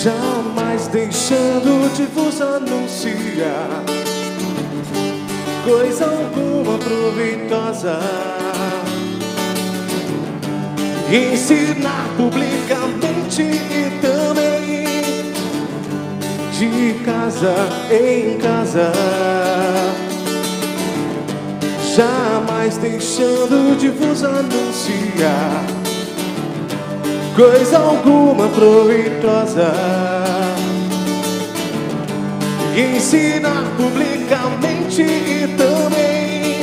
Jamais deixando de vos anunciar coisa alguma proveitosa. Ensinar publicamente e também de casa em casa. Jamais deixando de vos anunciar coisa alguma proveitosa. Ensinar publicamente e também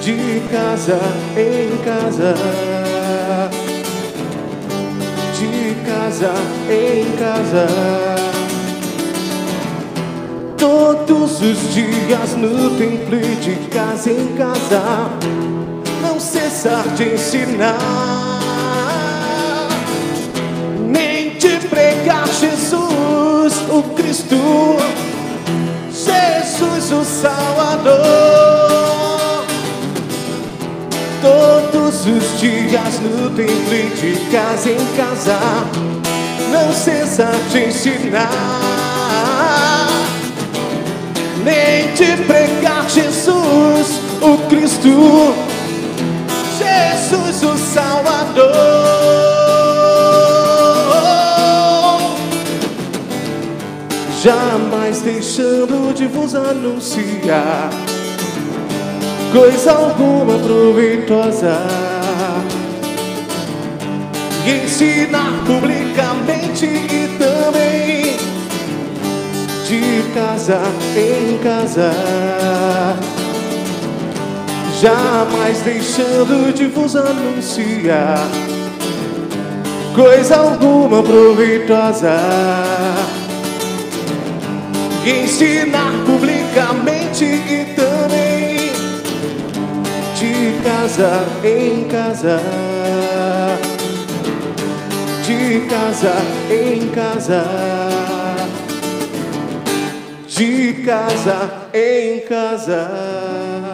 de casa em casa. De casa em casa. Todos os dias no templo e de casa em casa. Não cessar de ensinar. Jesus, o Cristo, Jesus, o Salvador. Todos os dias no templo e de casa em casa, não cessa de ensinar, nem de pregar Jesus, o Cristo, Jesus, o Salvador. Jamais deixando de vos anunciar coisa alguma proveitosa. E ensinar publicamente e também de casa em casa. Jamais deixando de vos anunciar coisa alguma proveitosa. Ensinar publicamente e também de casa em casa. De casa em casa. De casa em casa.